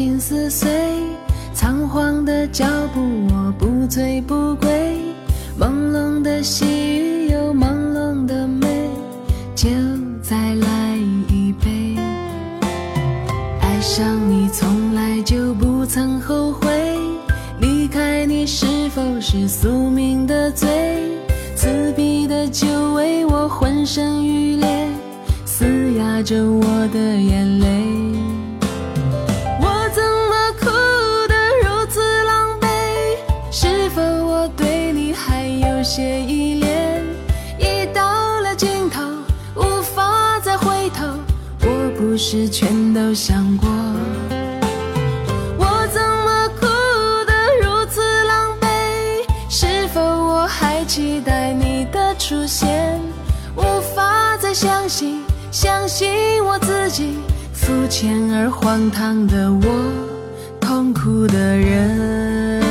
心撕碎，仓皇的脚步我不醉不归，朦胧的细雨有朦胧的美，就再来一杯。爱上你从来就不曾后悔，离开你是否是宿命的罪？刺鼻的酒味我浑身欲裂，嘶哑着我的眼泪。事全都想过，我怎么哭得如此狼狈？是否我还期待你的出现？无法再相信，相信我自己，肤浅而荒唐的我，痛苦的人。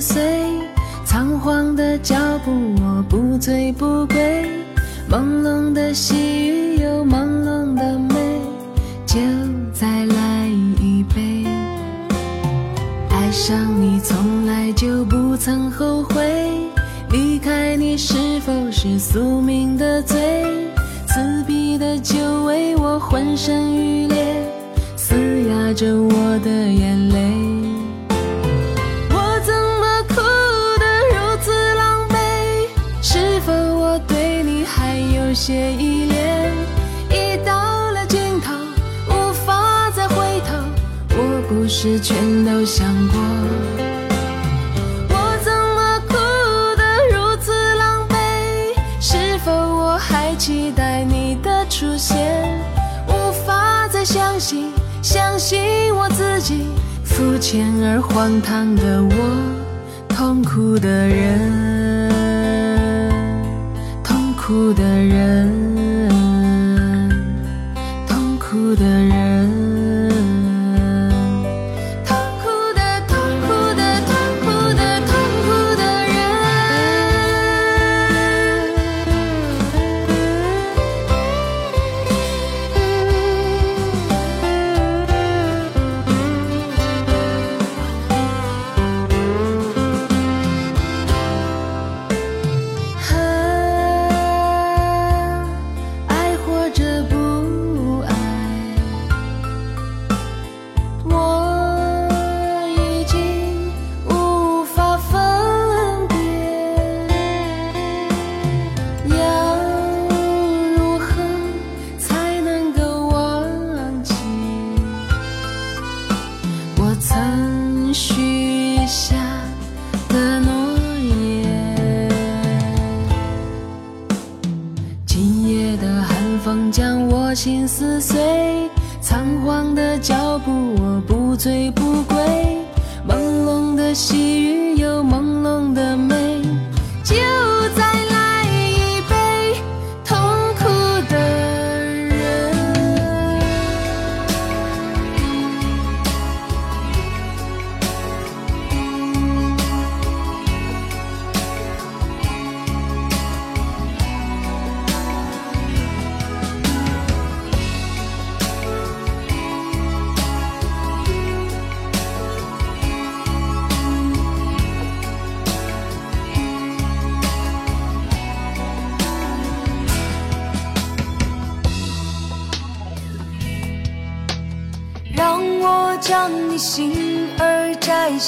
岁，仓皇的脚步，我不醉不归。朦胧的细雨有朦胧的美，就再来一杯。爱上你从来就不曾后悔，离开你是否是宿命的罪？刺鼻的酒味，我浑身欲裂，嘶哑着我的眼泪。我想过，我怎么哭得如此狼狈？是否我还期待你的出现？无法再相信，相信我自己，肤浅而荒唐的我，痛苦的人。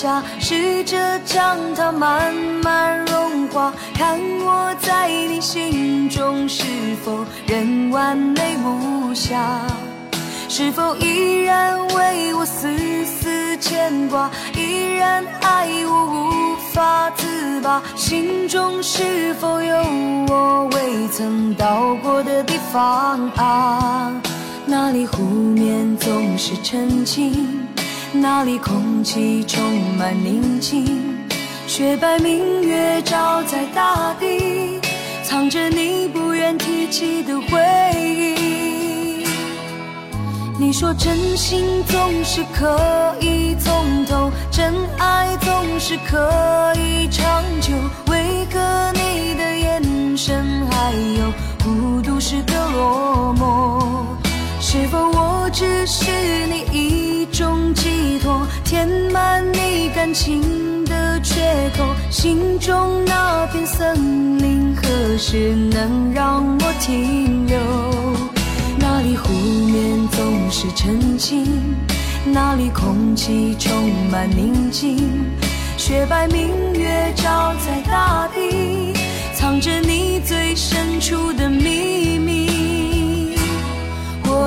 下，试着将它慢慢融化，看我在你心中是否仍完美无瑕，是否依然为我丝丝牵挂，依然爱我无法自拔，心中是否有我未曾到过的地方？啊？那里湖面总是澄清，那里空气充满宁静。雪白明月照在大地，藏着你不愿提起的回忆。你说真心总是可以从头，真爱总是可以长久，为何你的眼神还有孤独时的落寞？是否我只是你一种寄托，填满你感情的缺口？心中那片森林何时能让我停留？那里湖面总是澄清，那里空气充满宁静。雪白明月照在大地，藏着你最深处的秘密。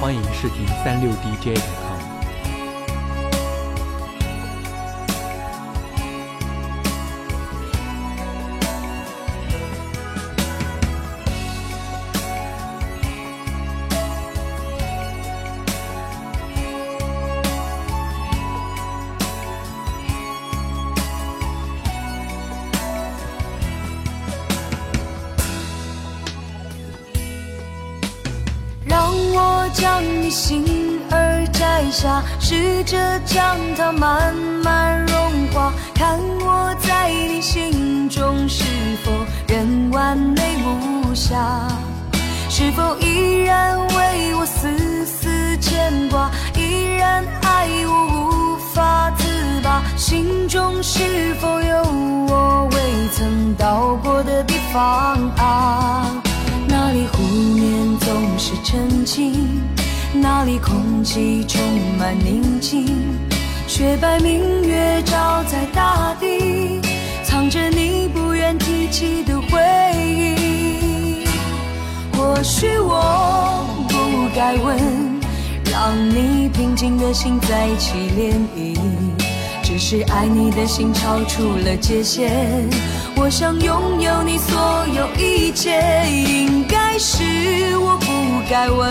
欢迎试听三六 DJ。将它慢慢融化，看我在你心中是否仍完美无瑕，是否依然为我丝丝牵挂，依然爱我无法自拔，心中是否有我未曾到过的地方啊？那里湖面总是澄清，那里空气充满宁静。雪白明月照在大地，藏着你不愿提起的回忆。或许我不该问，让你平静的心再起涟漪。只是爱你的心超出了界限。我想拥有你所有一切，应该是我不该问，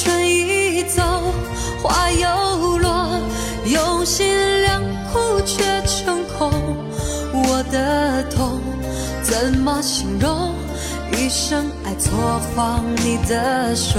春已走，花又落，用心良苦却成空。我的痛怎么形容？一生爱错放你的手。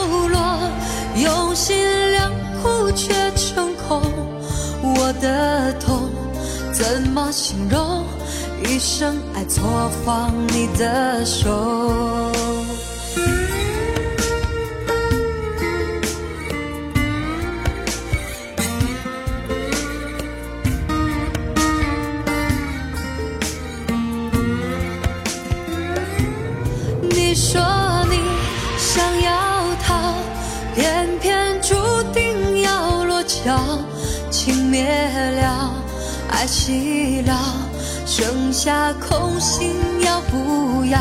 用心良苦却成空。我的痛怎么形容？一生爱错放你的手。了，爱熄了，剩下空心要不要？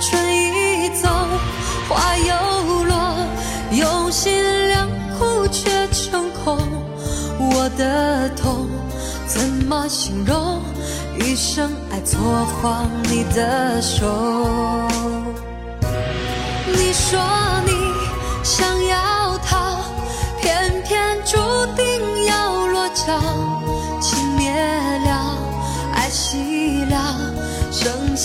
春已走，花又落，用心良苦却成空。我的痛怎么形容？一生爱错放你的手。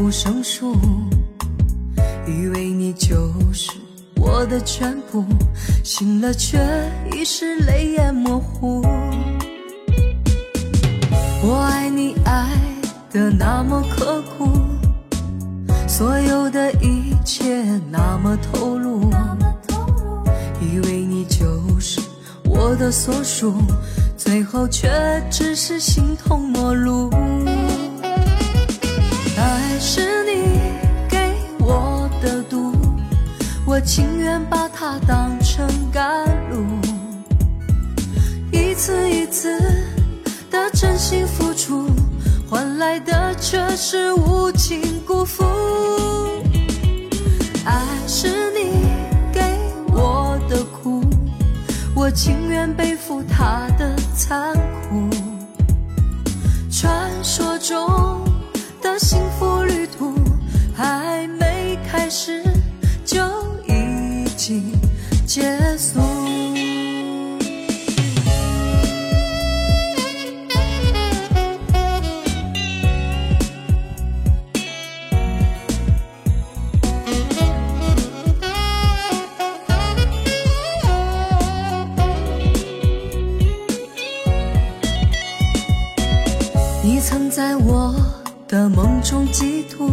不胜数，以为你就是我的全部，醒了却已是泪眼模糊。我爱你爱的那么刻苦，所有的一切那么投入，以为你就是我的所属。最后却只是形同陌路，我情愿把它当成甘露一次一次的真心付出换来的却是无情辜负。爱是你给我的苦我情愿背负它的残酷。传说中的幸福旅途还没开始。结束。你曾在我的梦中嫉妒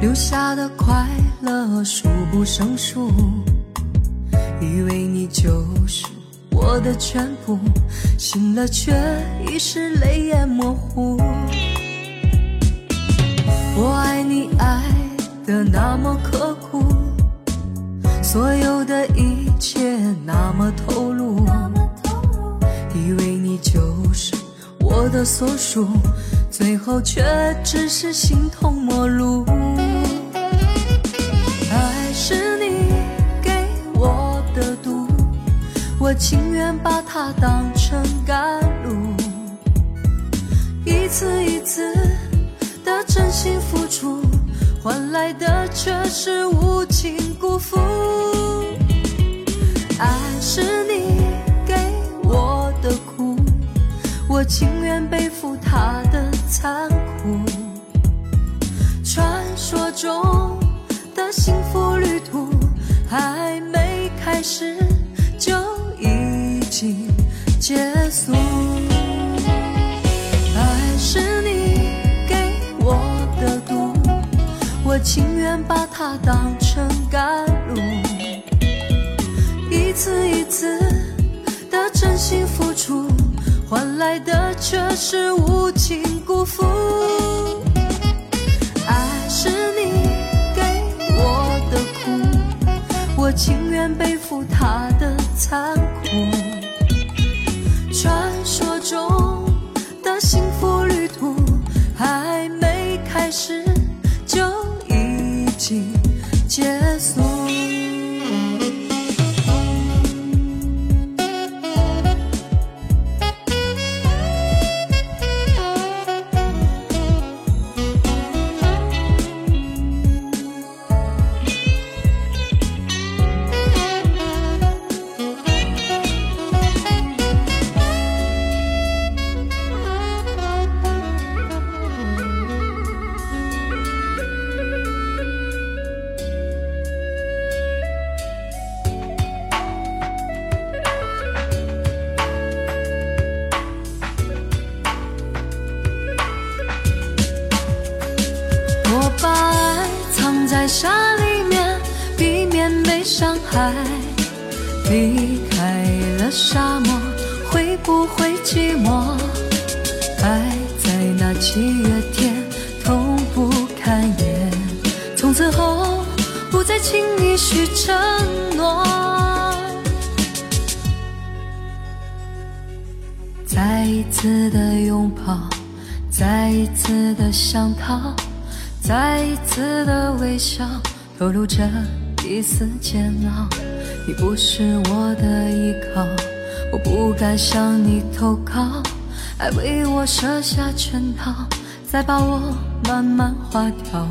留下的快乐数不胜数。以为你就是我的全部，醒了却已是泪眼模糊。我爱你爱的那么刻苦，所有的一切那么投入，以为你就是我的所属，最后却只是形同陌路。我情愿把它当成甘露，一次一次。的真心付出，换来的却是无情辜负。爱是你给我的苦，我情愿背负它的残酷。传说中的幸福旅途，还没开始就已经结束。爱是你给我的毒。我情愿把它当成甘露，一次一次的真心付出，换来的却是无情辜负。爱是你给我的苦，我情愿背负它的残酷。时就已经结。七月天，痛不堪言。从此后，不再轻易许承诺。再一次的拥抱，再一次的想逃。再一次的微笑，透露着一丝煎熬。你不是我的依靠，我不敢向你投靠。爱为我设下圈套，再把我慢慢划掉。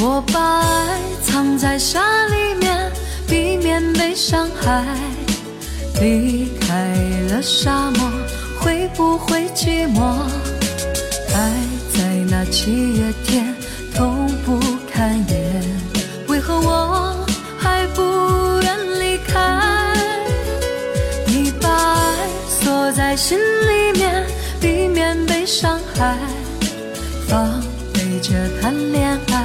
我把爱藏在沙里面，避免被伤害。离开了沙漠，会不会寂寞？爱在。那七月天，痛不堪言，在心里面，避免被伤害。防备着谈恋爱，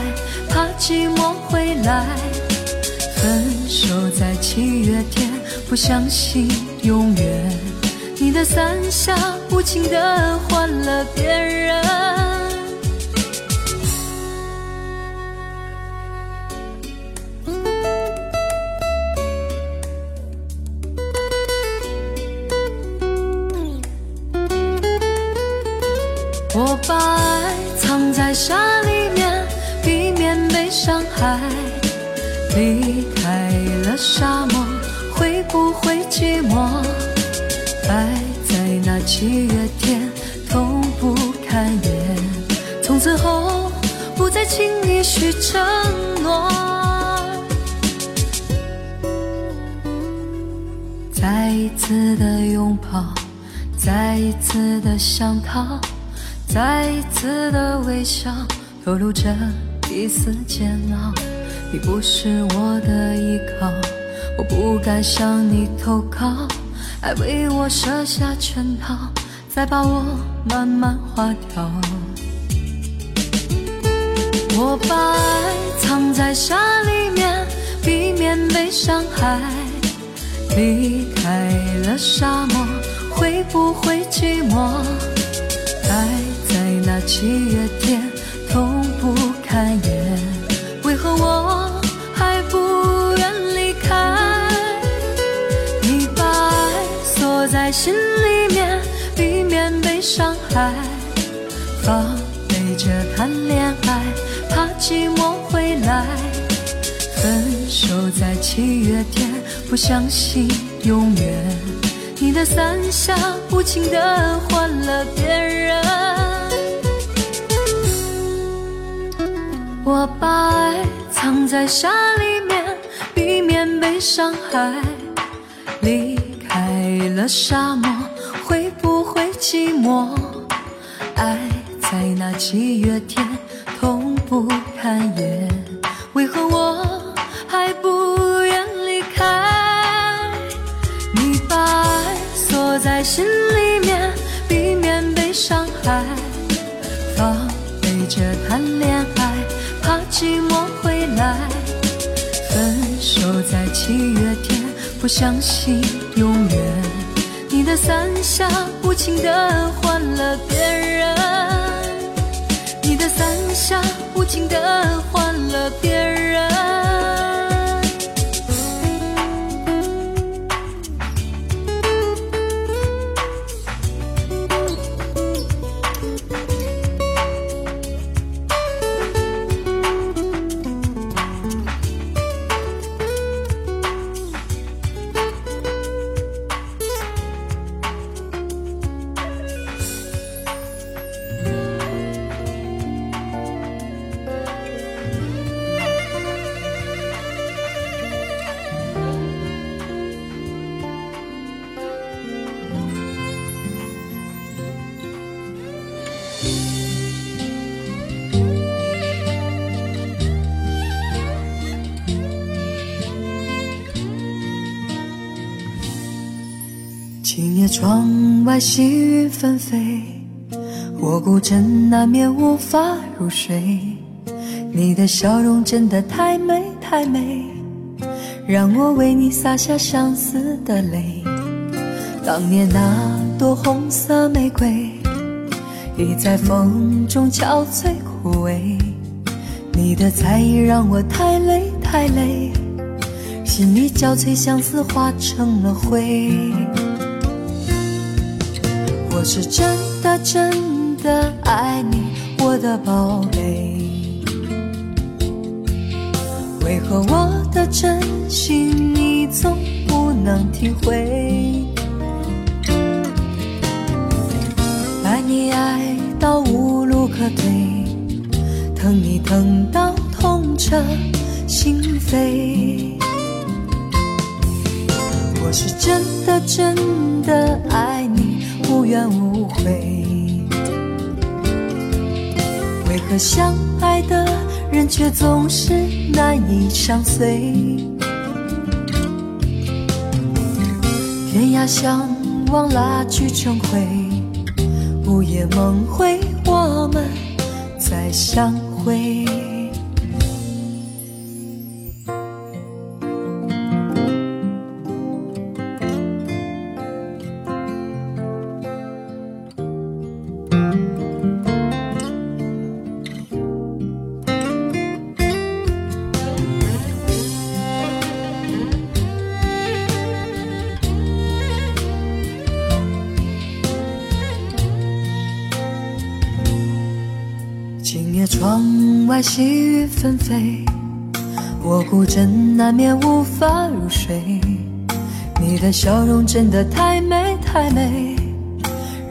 怕寂寞回来。分手在七月天，不相信永远。你的伞下无情的换了别人。沙里面，避免被伤害。离开了沙漠，会不会寂寞？爱在那七月天，痛不堪言。从此后，不再轻易许承诺。再一次的拥抱，再一次的想逃。再一次的微笑，透露着一丝煎熬。你不是我的依靠，我不敢向你投靠。爱为我设下圈套，再把我慢慢划掉。我把爱藏在沙里面，避免被伤害。离开了沙漠，会不会寂寞？爱七月天，痛不堪言。为何我还不愿离开？你把爱锁在心里面，避免被伤害。防备着谈恋爱，怕寂寞会来。分手在七月天，不相信永远。你的伞下无情的换了别人。我把爱藏在沙里面，避免被伤害。离开了沙漠，会不会寂寞？爱在那七月天，痛不堪言。为何我还不愿离开？你把爱锁在心里面，避免被伤害。防备着谈恋爱，寂寞回来。分手在七月天，不相信永远。你的伞下无情的换了别人，你的伞下无情的换了别人。细雨纷飞，我孤枕难眠无法入睡。你的笑容真的太美太美，让我为你洒下相思的泪。当年那朵红色玫瑰，已在风中憔悴枯萎。你的在意让我太累太累，心里交瘁相思化成了灰。我是真的真的爱你，我的宝贝。为何我的真心你总不能体会？爱你爱到无路可退，疼你疼到痛彻心扉。我是真的真的爱你，无怨无悔。为何相爱的人却总是难以相随？天涯相望，蜡炬成灰，午夜梦回，我们再相会。纷飞，我孤枕难眠无法入睡。你的笑容真的太美太美，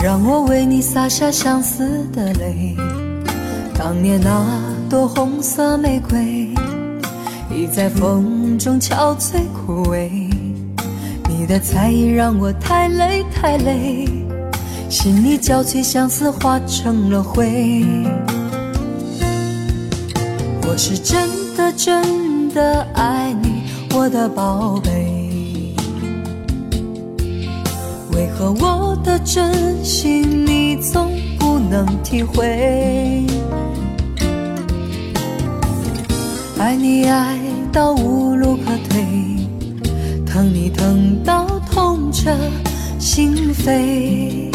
让我为你洒下相思的泪。当年那朵红色玫瑰，已在风中憔悴枯萎。你的在意让我太累太累，心里交瘁相思化成了灰。我是真的真的爱你，我的宝贝。为何我的真心你总不能体会？爱你爱到无路可退，疼你疼到痛彻心扉。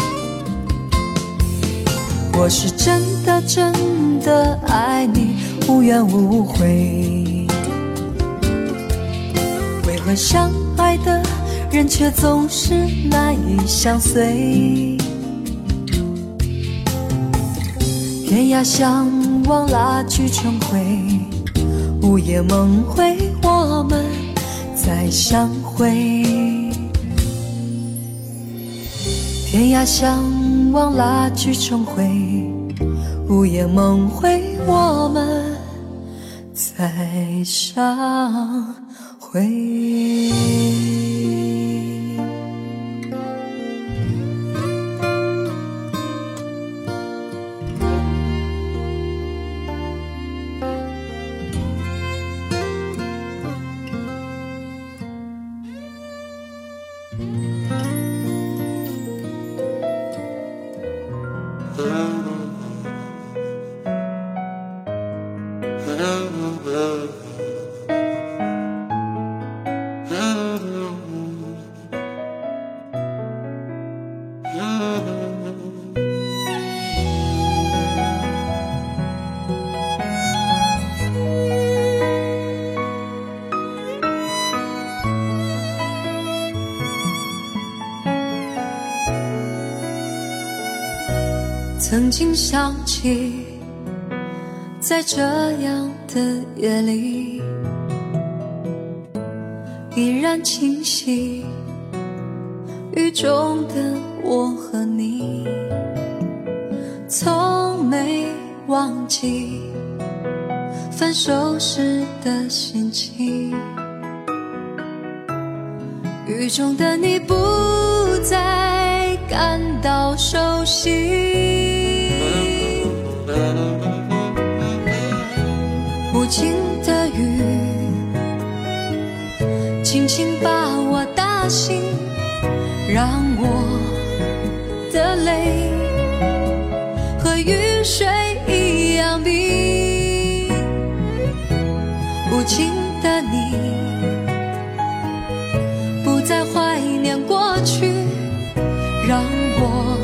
我是真的真的爱你，无怨无悔。为何相爱的人却总是难以相随？天涯相望，蜡炬成灰，午夜梦回，我们再相会。天涯相望，蜡炬成灰，午夜梦回，我们再相会。曾经想起，在这样的夜里，依然清晰，雨中的我和你，从没忘记分手时的心情。雨中的你不再感到熟悉。无情的雨，轻轻把我打醒，让我的泪和雨水一样冰。无情的你，不再怀念过去，让我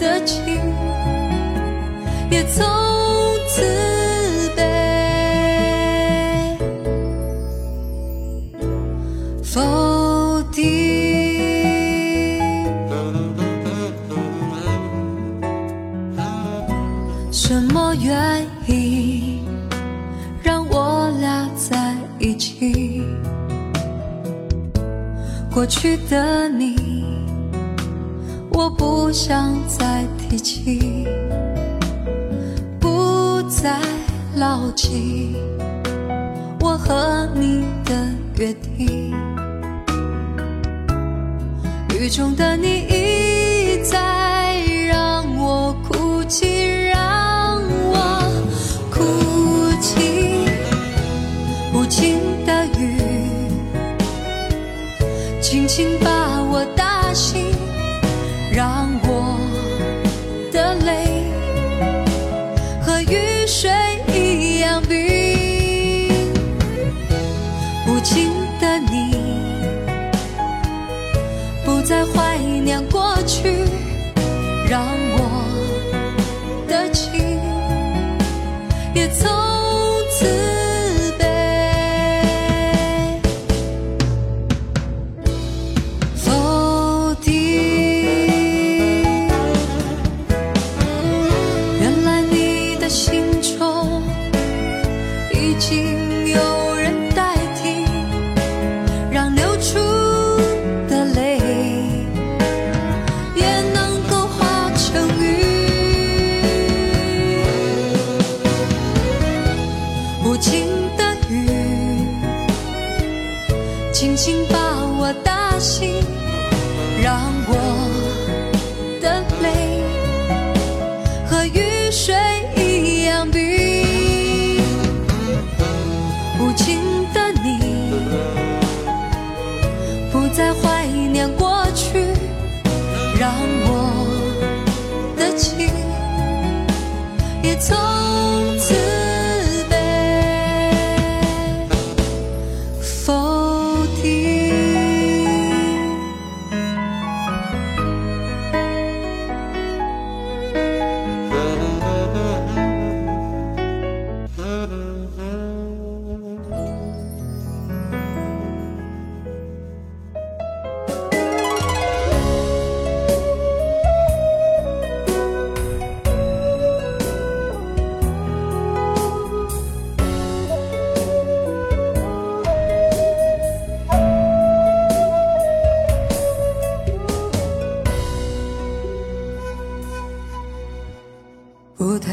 的情也从去的你，我不想再提起，不再牢记我和你的约定。雨中的你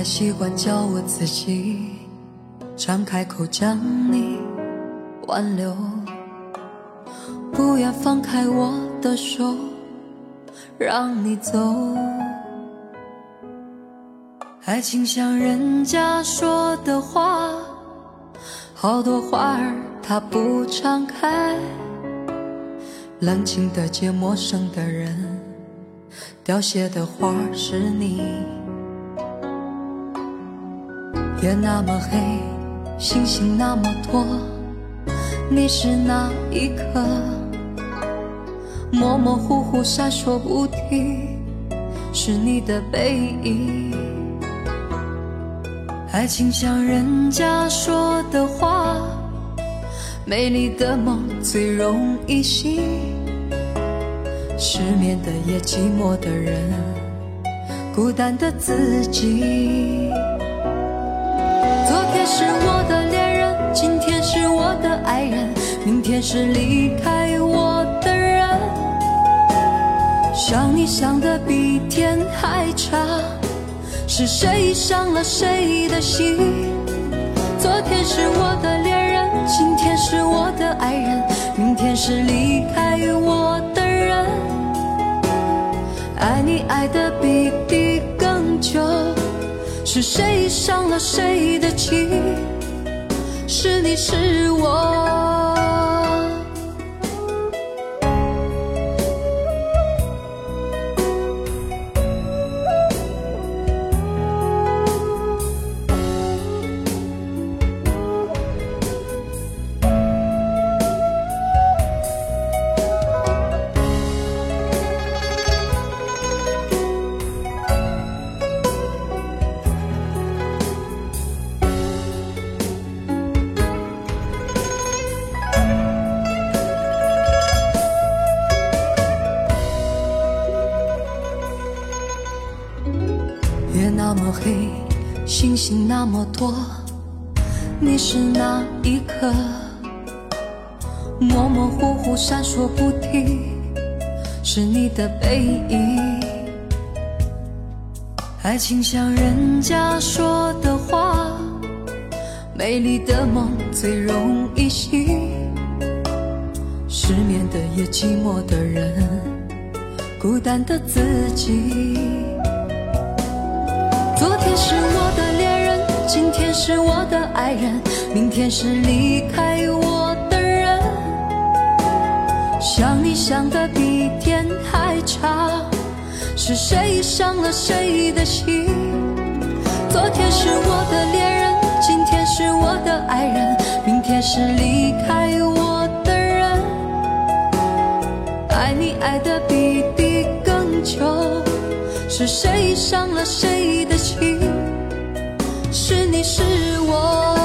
习惯叫我自己张开口将你挽留，不愿放开我的手，让你走。爱情像人家说的话，好多花儿它不常开，冷清的街，陌生的人，凋谢的花是你。夜那么黑，星星那么多，你是哪一颗？模模糊糊闪烁不停，是你的背影。爱情像人家说的话，美丽的梦最容易醒，失眠的夜，寂寞的人，孤单的自己。天是我的恋人，今天是我的爱人，明天是离开我的人。想你想的比天还长，是谁伤了谁的心？昨天是我的恋人，今天是我的爱人，明天是离开我的人。爱你爱的比地更。是谁伤了谁的情？是你是我。那么多，你是哪一颗？模模糊糊闪烁不停，是你的背影。爱情像人家说的话，美丽的梦最容易醒。失眠的夜，寂寞的人，孤单的自己。昨天是我。是我的爱人，明天是离开我的人。想你想的比天还长，是谁伤了谁的心？昨天是我的恋人，今天是我的爱人，明天是离开我的人。爱你爱的比地更久，是谁伤了谁的心？是我。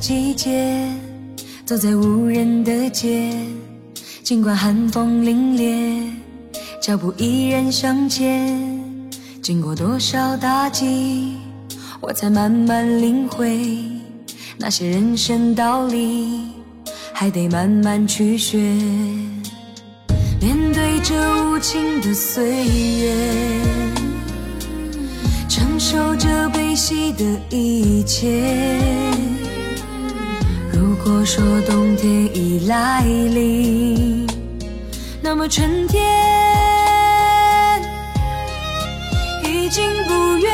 季节，走在无人的街，尽管寒风凛冽，脚步依然向前。经过多少打击，我才慢慢领会那些人生道理，还得慢慢去学。面对这无情的岁月，承受着悲喜的一切。如果说冬天已来临，那么春天已经不远。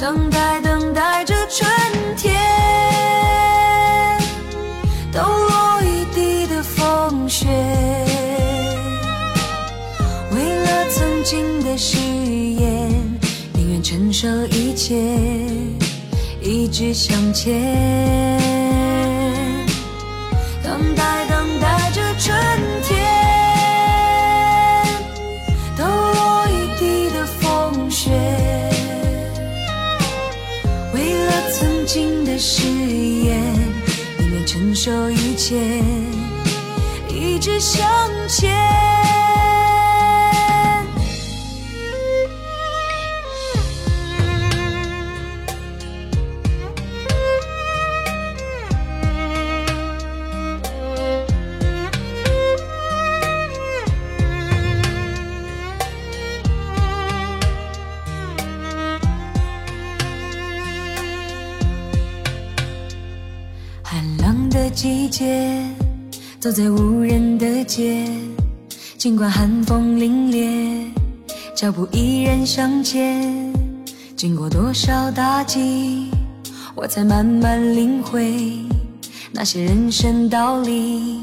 等待等待着春天，抖落一地的风雪。为了曾经的誓言，宁愿承受一切，一直向前。等待等待着春在无人的街，尽管寒风凛冽，脚步依然向前。经过多少打击，我才慢慢领会那些人生道理，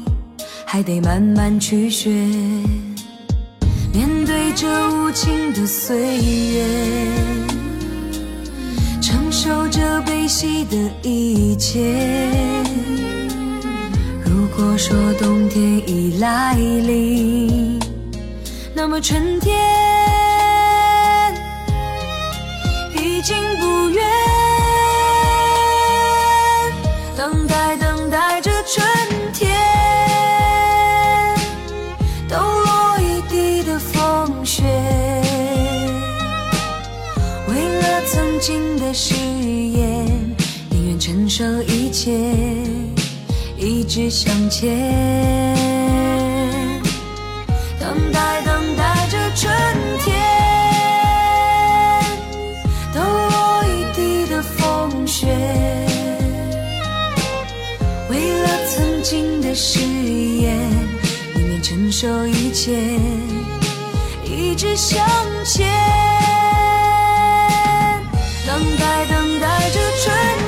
还得慢慢去学。面对这无情的岁月。承受着悲喜的一切。如果说冬天已来临，那么春天已经不远。等待，等待着春天，抖落一地的风雪。为了曾经的誓言，宁愿承受一切，一直向前。等待，等待着春天，抖落一地的风雪。为了曾经的誓言，宁愿承受一切，一直向前。等待，等待着春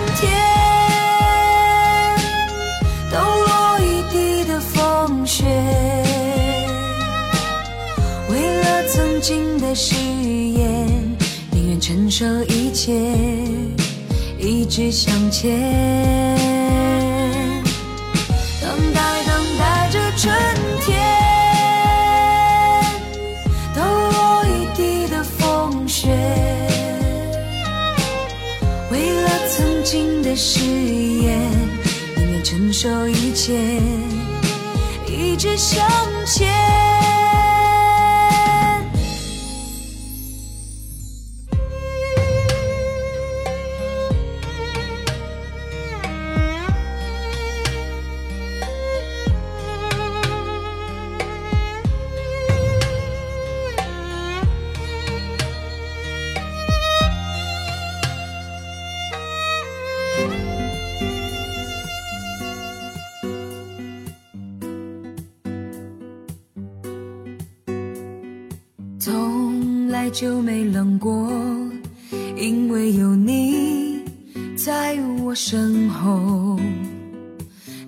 曾经的誓言，宁愿承受一切，一直向前。等待，等待着春天，抖落一地的风雪。为了曾经的誓言，宁愿承受一切，一直向前冷过，因为有你在我身后。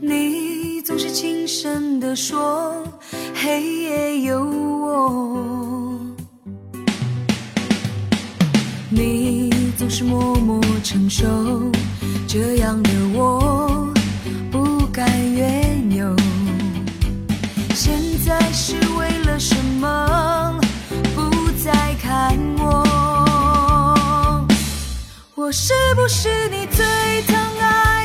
你总是轻声地说，黑夜有我。你总是默默承受，这样的我不敢怨尤。现在是为了什么我是不是你最疼爱？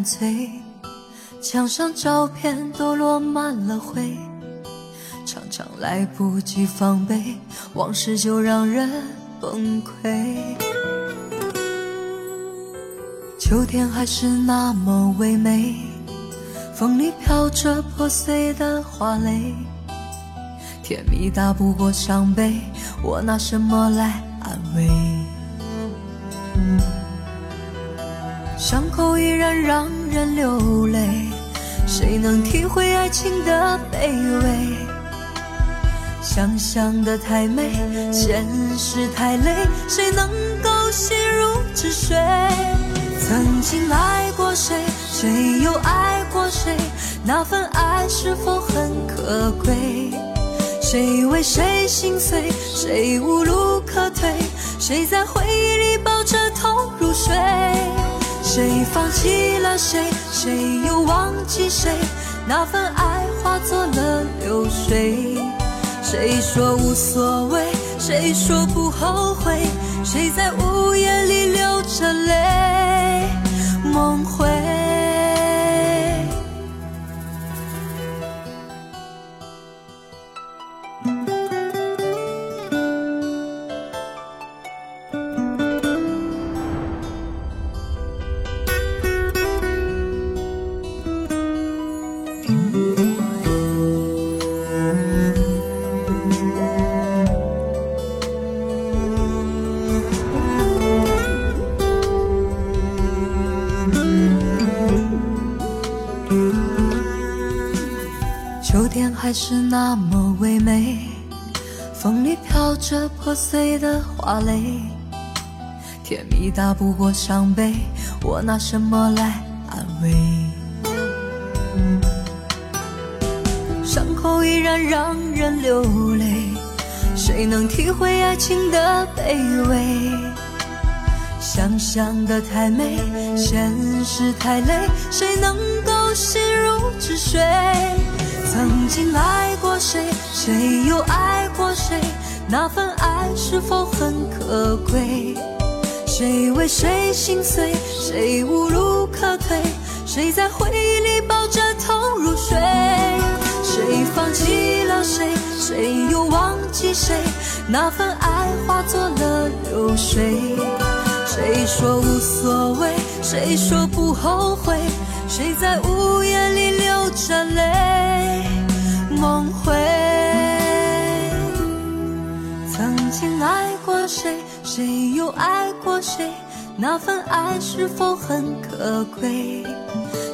么干脆，墙上照片都落满了灰，常常来不及防备，往事就让人崩溃。秋天还是那么唯美，风里飘着破碎的花蕾，甜蜜大不过伤悲，我拿什么来安慰？伤口依然让人流泪，谁能体会爱情的卑微？想象的太美，现实太累，谁能够心如止水？曾经爱过谁，谁又爱过谁？那份爱是否很可贵？谁为谁心碎，谁无路可退？谁在回忆里抱着痛入睡？谁放弃了谁？谁又忘记谁？那份爱化作了流水。谁说无所谓？谁说不后悔？谁在午夜里流着泪梦回？碎的花蕾，甜蜜大不过伤悲，我拿什么来安慰？伤口依然让人流泪，谁能体会爱情的卑微？想象的太美，现实太累，谁能够心如止水？曾经爱过谁，谁又爱过谁？是否很可贵？谁为谁心碎，谁无路可退？谁在回忆里抱着痛入睡？谁放弃了谁，谁又忘记谁？那份爱化作了流水。谁说无所谓，谁说不后悔？谁在午夜里流着泪梦回？曾经爱过谁，谁又爱过谁？那份爱是否很可贵？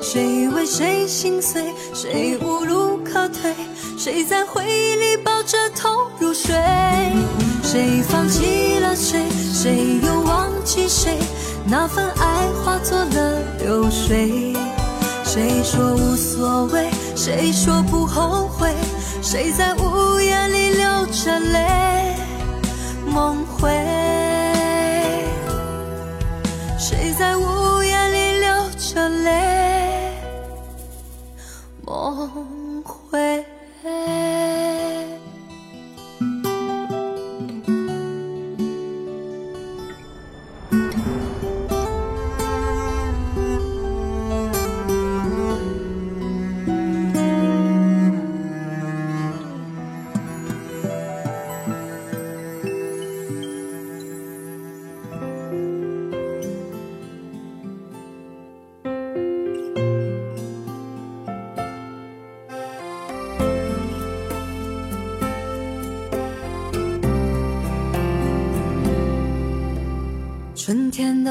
谁为谁心碎，谁无路可退？谁在回忆里抱着头入睡？谁放弃了谁，谁又忘记谁？那份爱化作了流水。谁说无所谓？谁说不后悔？谁在午夜里流着泪梦回？谁在午夜里流着泪梦回？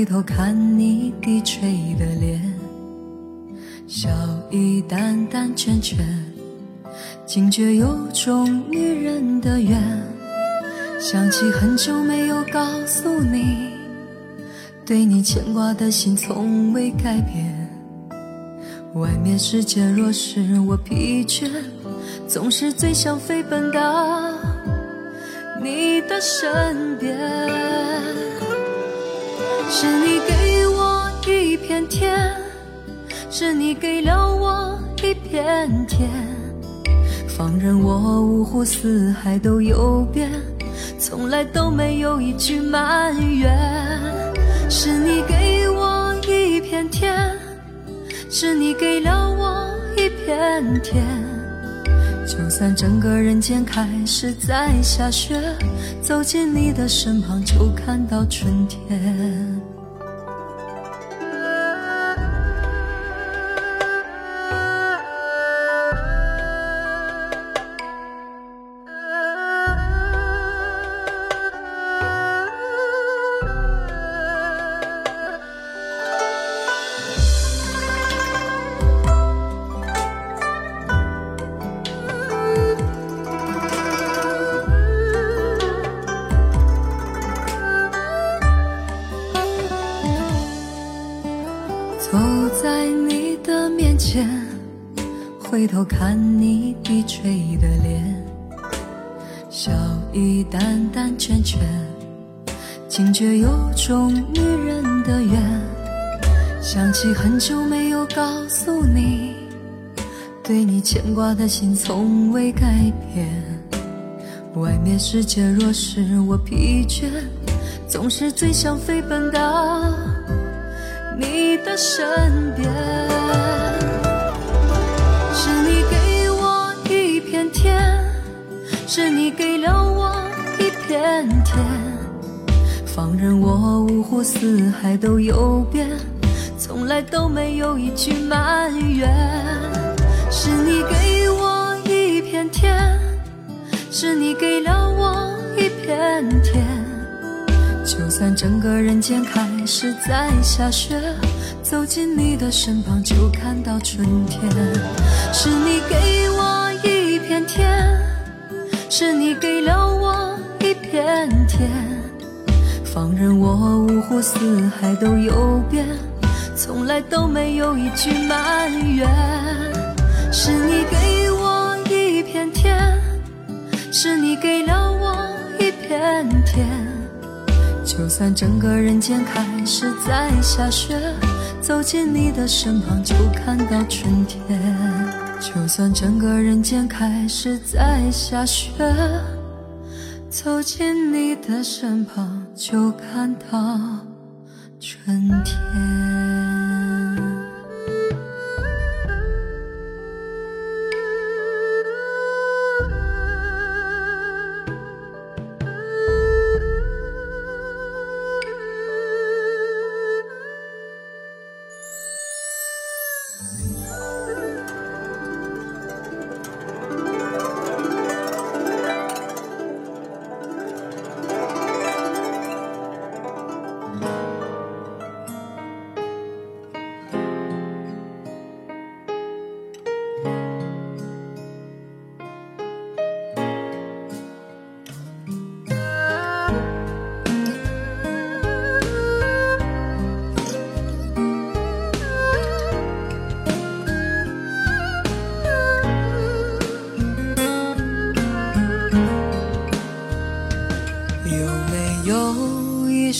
回头看你低垂的脸，笑意淡淡倦倦，惊觉有种女人的缘。想起很久没有告诉你，对你牵挂的心从未改变。外面世界若使我疲倦，总是最想飞奔到。你的身边，是你给我一片天，是你给了我一片天，放任我五湖四海都游遍，从来都没有一句埋怨。是你给我一片天，是你给了我一片天。就算整个人间开始在下雪，走进你的身旁就看到春天。心从未改变。外面世界若使我疲倦，总是最想飞奔到。你的身边，是你给我一片天，是你给了我一片天，放任我五湖四海都游遍，从来都没有一句埋怨。是你给是你给了我一片天。就算整个人间开始在下雪，走进你的身旁就看到春天。是你给我一片天，是你给了我一片天，放任我五湖四海都游遍，从来都没有一句埋怨。是你给我一片天，是你给了我一片天。就算整个人间开始在下雪，走进你的身旁就看到春天。就算整个人间开始在下雪，走进你的身旁就看到春天。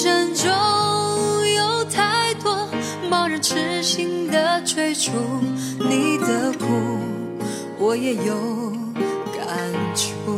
生中有太多盲人痴心的追逐，你的苦我也有感触。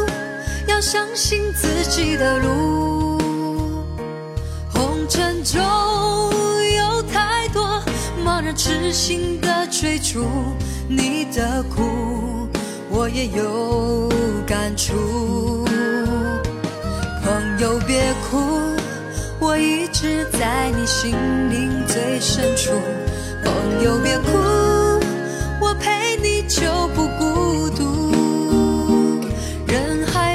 相信自己的路。红尘中有太多茫然痴心的追逐，你的苦我也有感触。朋友别哭，我一直在你心灵最深处。朋友别哭，我陪你就不孤独。